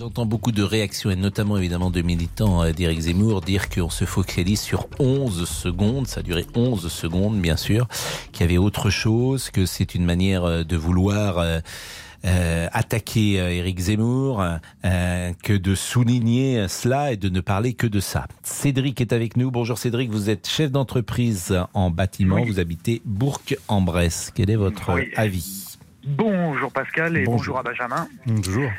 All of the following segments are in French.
J'entends beaucoup de réactions, et notamment évidemment de militants euh, d'Éric Zemmour, dire qu'on se focalise sur 11 secondes, ça a duré 11 secondes bien sûr, qu'il y avait autre chose, que c'est une manière euh, de vouloir... Euh, euh, attaquer Éric Zemmour euh, que de souligner cela et de ne parler que de ça. Cédric est avec nous. Bonjour Cédric, vous êtes chef d'entreprise en bâtiment, vous habitez Bourg-en-Bresse. Quel est votre Oui. avis? Bonjour Pascal et Bonjour. bonjour, à Benjamin. Bonjour.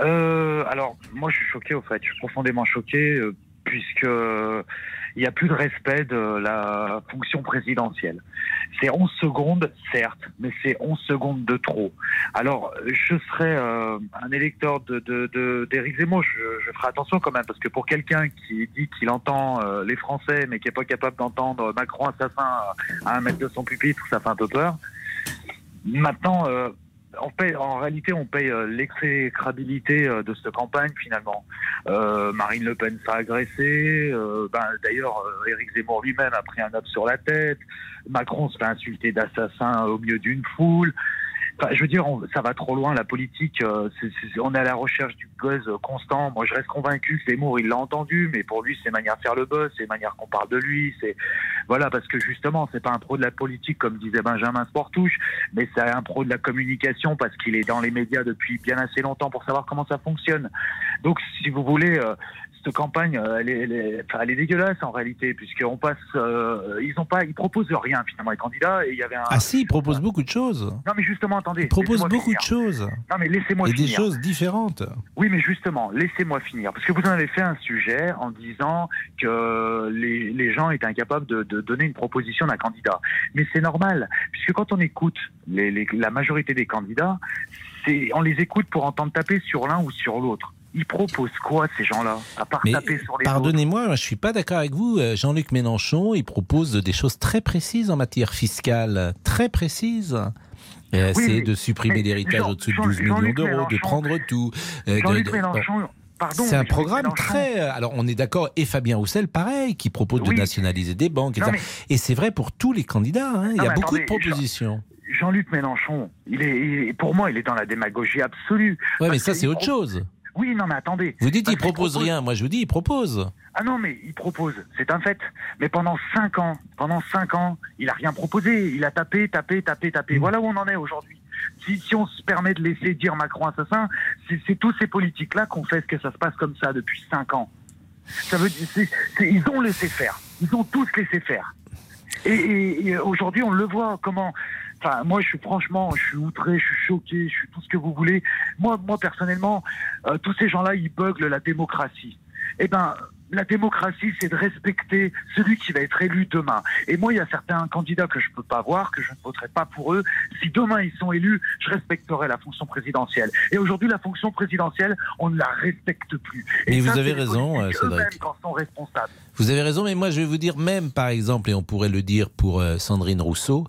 Euh, alors, moi je suis choqué au fait, je suis profondément choqué euh, puisque euh, il n'y a plus de respect de la fonction présidentielle. C'est 11 secondes, certes, mais c'est 11 secondes de trop. Alors, je serais euh, un électeur de, de, de, Zemmour, je, je ferai attention quand même, parce que pour quelqu'un qui dit qu'il entend euh, les Français, mais qui n'est pas capable d'entendre Macron assassin à un mètre de son pupitre, ça fait un peu peur. Maintenant, euh, on paye, en réalité, on paye euh, l'exécrabilité euh, de cette campagne finalement. Euh, Marine Le Pen s'est agressée. ben, D'ailleurs, Éric Zemmour lui-même a pris un op sur la tête. Macron se fait insulter d'assassin au milieu d'une foule. Je veux dire, on- ça va trop loin. La politique, euh, on est à la recherche du buzz constant. Moi, je reste convaincu que Zemmour, il l'a entendu, mais pour lui, c'est manière de faire le buzz, c'est manière qu'on parle de lui. C'est voilà, parce que justement, c'est pas un pro de la politique comme disait Benjamin Sportouche, mais c'est un pro de la communication parce qu'il est dans les médias depuis bien assez longtemps pour savoir comment ça fonctionne. Donc, si vous voulez, euh, cette campagne, euh, elle est, elle est- enfin, elle est dégueulasse en réalité, puisqu'on passe, euh, ils ont pas, ils proposent rien finalement les candidats. Et il y avait un. Ah si, il propose beaucoup de choses. Non mais justement, attendez. Il propose laissez-moi beaucoup finir. de choses. Non mais laissez-moi Et des finir. choses différentes. Oui, mais justement, laissez-moi finir. Parce que vous en avez fait un sujet en disant que les, les gens étaient incapables de, de donner une proposition d'un candidat. Mais c'est normal, puisque quand on écoute les, les- la majorité des candidats, c'est, on les écoute pour entendre taper sur l'un ou sur l'autre. Ils proposent quoi, ces gens-là À part Mais taper sur les pardonnez-moi, moi, je suis pas d'accord avec vous. Euh, Jean-Luc Mélenchon, il propose des choses très précises en matière fiscale, très précises. Euh, Oui, c'est mais- de supprimer l'héritage Jean- au-dessus de Jean- 12 millions d'euros, de prendre tout. euh, de- Jean-Luc de- Mélenchon, pardon. C'est un programme Mélenchon- très. Alors, on est d'accord. Et Fabien Roussel, pareil, qui propose de Oui. nationaliser des banques. Non, etc. mais Et c'est vrai pour tous les candidats. hein. Il y a mais beaucoup de propositions. Jean-Luc Mélenchon, il est, il est- pour moi, il est dans la démagogie absolue. Ouais, mais ça, c'est autre chose. Oui, non, mais attendez. Vous dites Parce il qu'il propose rien. Moi, je vous dis il propose. Ah non, mais il propose, c'est un fait. Mais pendant cinq ans, pendant cinq ans, il a rien proposé. Il a tapé, tapé, tapé, tapé. Mm. Voilà où on en est aujourd'hui. Si, si on se permet de laisser dire Macron assassin, c'est c'est tous ces politiques-là qu'on fait que ça se passe comme ça depuis cinq ans. Ça veut dire, ils ont laissé faire. Ils ont tous laissé faire. Et, et- et aujourd'hui, on le voit comment. Enfin, moi, je suis franchement, je suis outré, je suis choqué, je suis tout ce que vous voulez. Moi, moi personnellement, euh, tous ces gens-là, ils buglent la démocratie. Eh ben, la démocratie, c'est de respecter celui qui va être élu demain. Et moi, il y a certains candidats que je peux pas voir, que je ne voterai pas pour eux. Si demain ils sont élus, je respecterai la fonction présidentielle. Et aujourd'hui, la fonction présidentielle, on ne la respecte plus. Et Mais vous ça, avez raison, euh, Cédric. qu'en sont responsables. Vous avez raison, mais moi je vais vous dire même, par exemple, et on pourrait le dire pour euh, Sandrine Rousseau,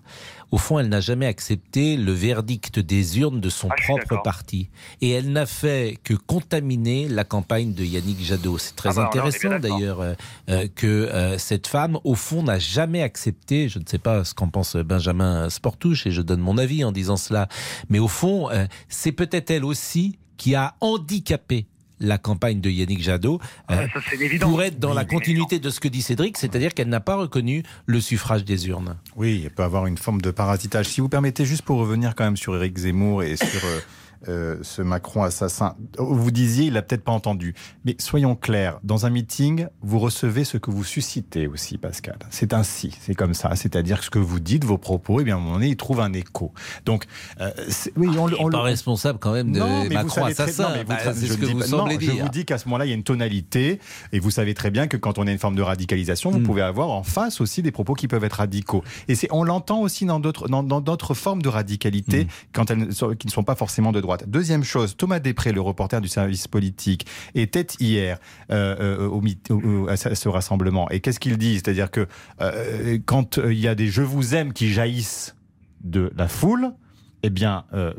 au fond, elle n'a jamais accepté le verdict des urnes de son Ah, propre parti. Et elle n'a fait que contaminer la campagne de Yannick Jadot. C'est très Ah bah, intéressant d'ailleurs euh, euh, que euh, cette femme, au fond, n'a jamais accepté, je ne sais pas ce qu'en pense Benjamin Sportouche, et je donne mon avis en disant cela, mais au fond, euh, c'est peut-être elle aussi qui a handicapé la campagne de Yannick Jadot. Ah, euh, ça, évident. pour être dans Oui, la continuité de ce que dit Cédric, c'est-à-dire qu'elle n'a pas reconnu le suffrage des urnes. Oui, il peut avoir une forme de parasitage. Si vous permettez, juste pour revenir quand même sur Éric Zemmour et sur euh, ce Macron assassin, vous disiez, il l'a peut-être pas entendu. Mais soyons clairs, dans un meeting, vous recevez ce que vous suscitez aussi, Pascal. C'est ainsi, c'est comme ça. C'est-à-dire que ce que vous dites, vos propos, et bien à un moment donné, ils trouvent un écho. Donc, euh, oui, on, le- on On le- pas responsable quand même de Non, mais vous Macron très- assassin. non, mais vous Bah, je ce que vous pas- non. Je vous dis qu'à ce moment-là, il y a une tonalité, et vous savez très bien que quand on a une forme de radicalisation, vous Mm. pouvez avoir en face aussi des propos qui peuvent être radicaux. Et c'est, on l'entend aussi dans d'autres, dans, d'autres formes de radicalité Mm. quand elles qui ne sont pas forcément de droite. Deuxième chose, Thomas Després, le reporter du service politique, était hier euh, euh, au, au- à ce rassemblement. Et qu'est-ce qu'il dit C'est-à-dire que euh, quand il y a des je vous aime qui jaillissent de la foule, eh bien, euh,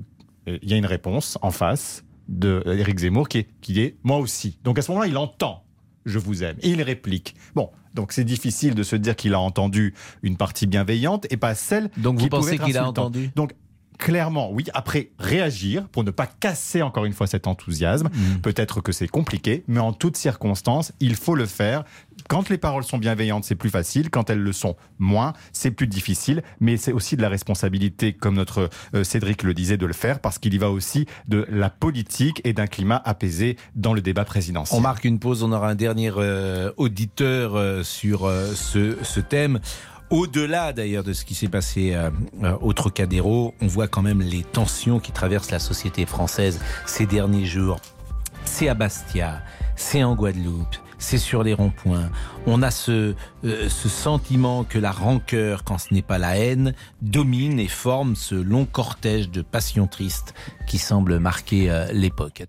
il y a une réponse en face de Éric Zemmour qui est, qui est moi aussi. Donc à ce moment-là, il entend je vous aime et il réplique. Bon, donc c'est difficile de se dire qu'il a entendu une partie bienveillante et pas celle Donc vous qui pouvait pensez qu'il a entendu? Donc clairement, oui, après réagir pour ne pas casser encore une fois cet enthousiasme. Mm. Peut-être que c'est compliqué, mais en toutes circonstances, il faut le faire. Quand les paroles sont bienveillantes, c'est plus facile. Quand elles le sont moins, c'est plus difficile. Mais c'est aussi de la responsabilité, comme notre euh, Cédric le disait, de le faire, parce qu'il y va aussi de la politique et d'un climat apaisé dans le débat présidentiel. On marque une pause, on aura un dernier euh, auditeur euh, sur euh, ce, ce thème. Au-delà d'ailleurs de ce qui s'est passé euh, euh, au Trocadéro, on voit quand même les tensions qui traversent la société française ces derniers jours. C'est à Bastia, c'est en Guadeloupe, c'est sur les ronds-points. On a ce, euh, ce sentiment que la rancœur, quand ce n'est pas la haine, domine et forme ce long cortège de passions tristes qui semble marquer euh, l'époque.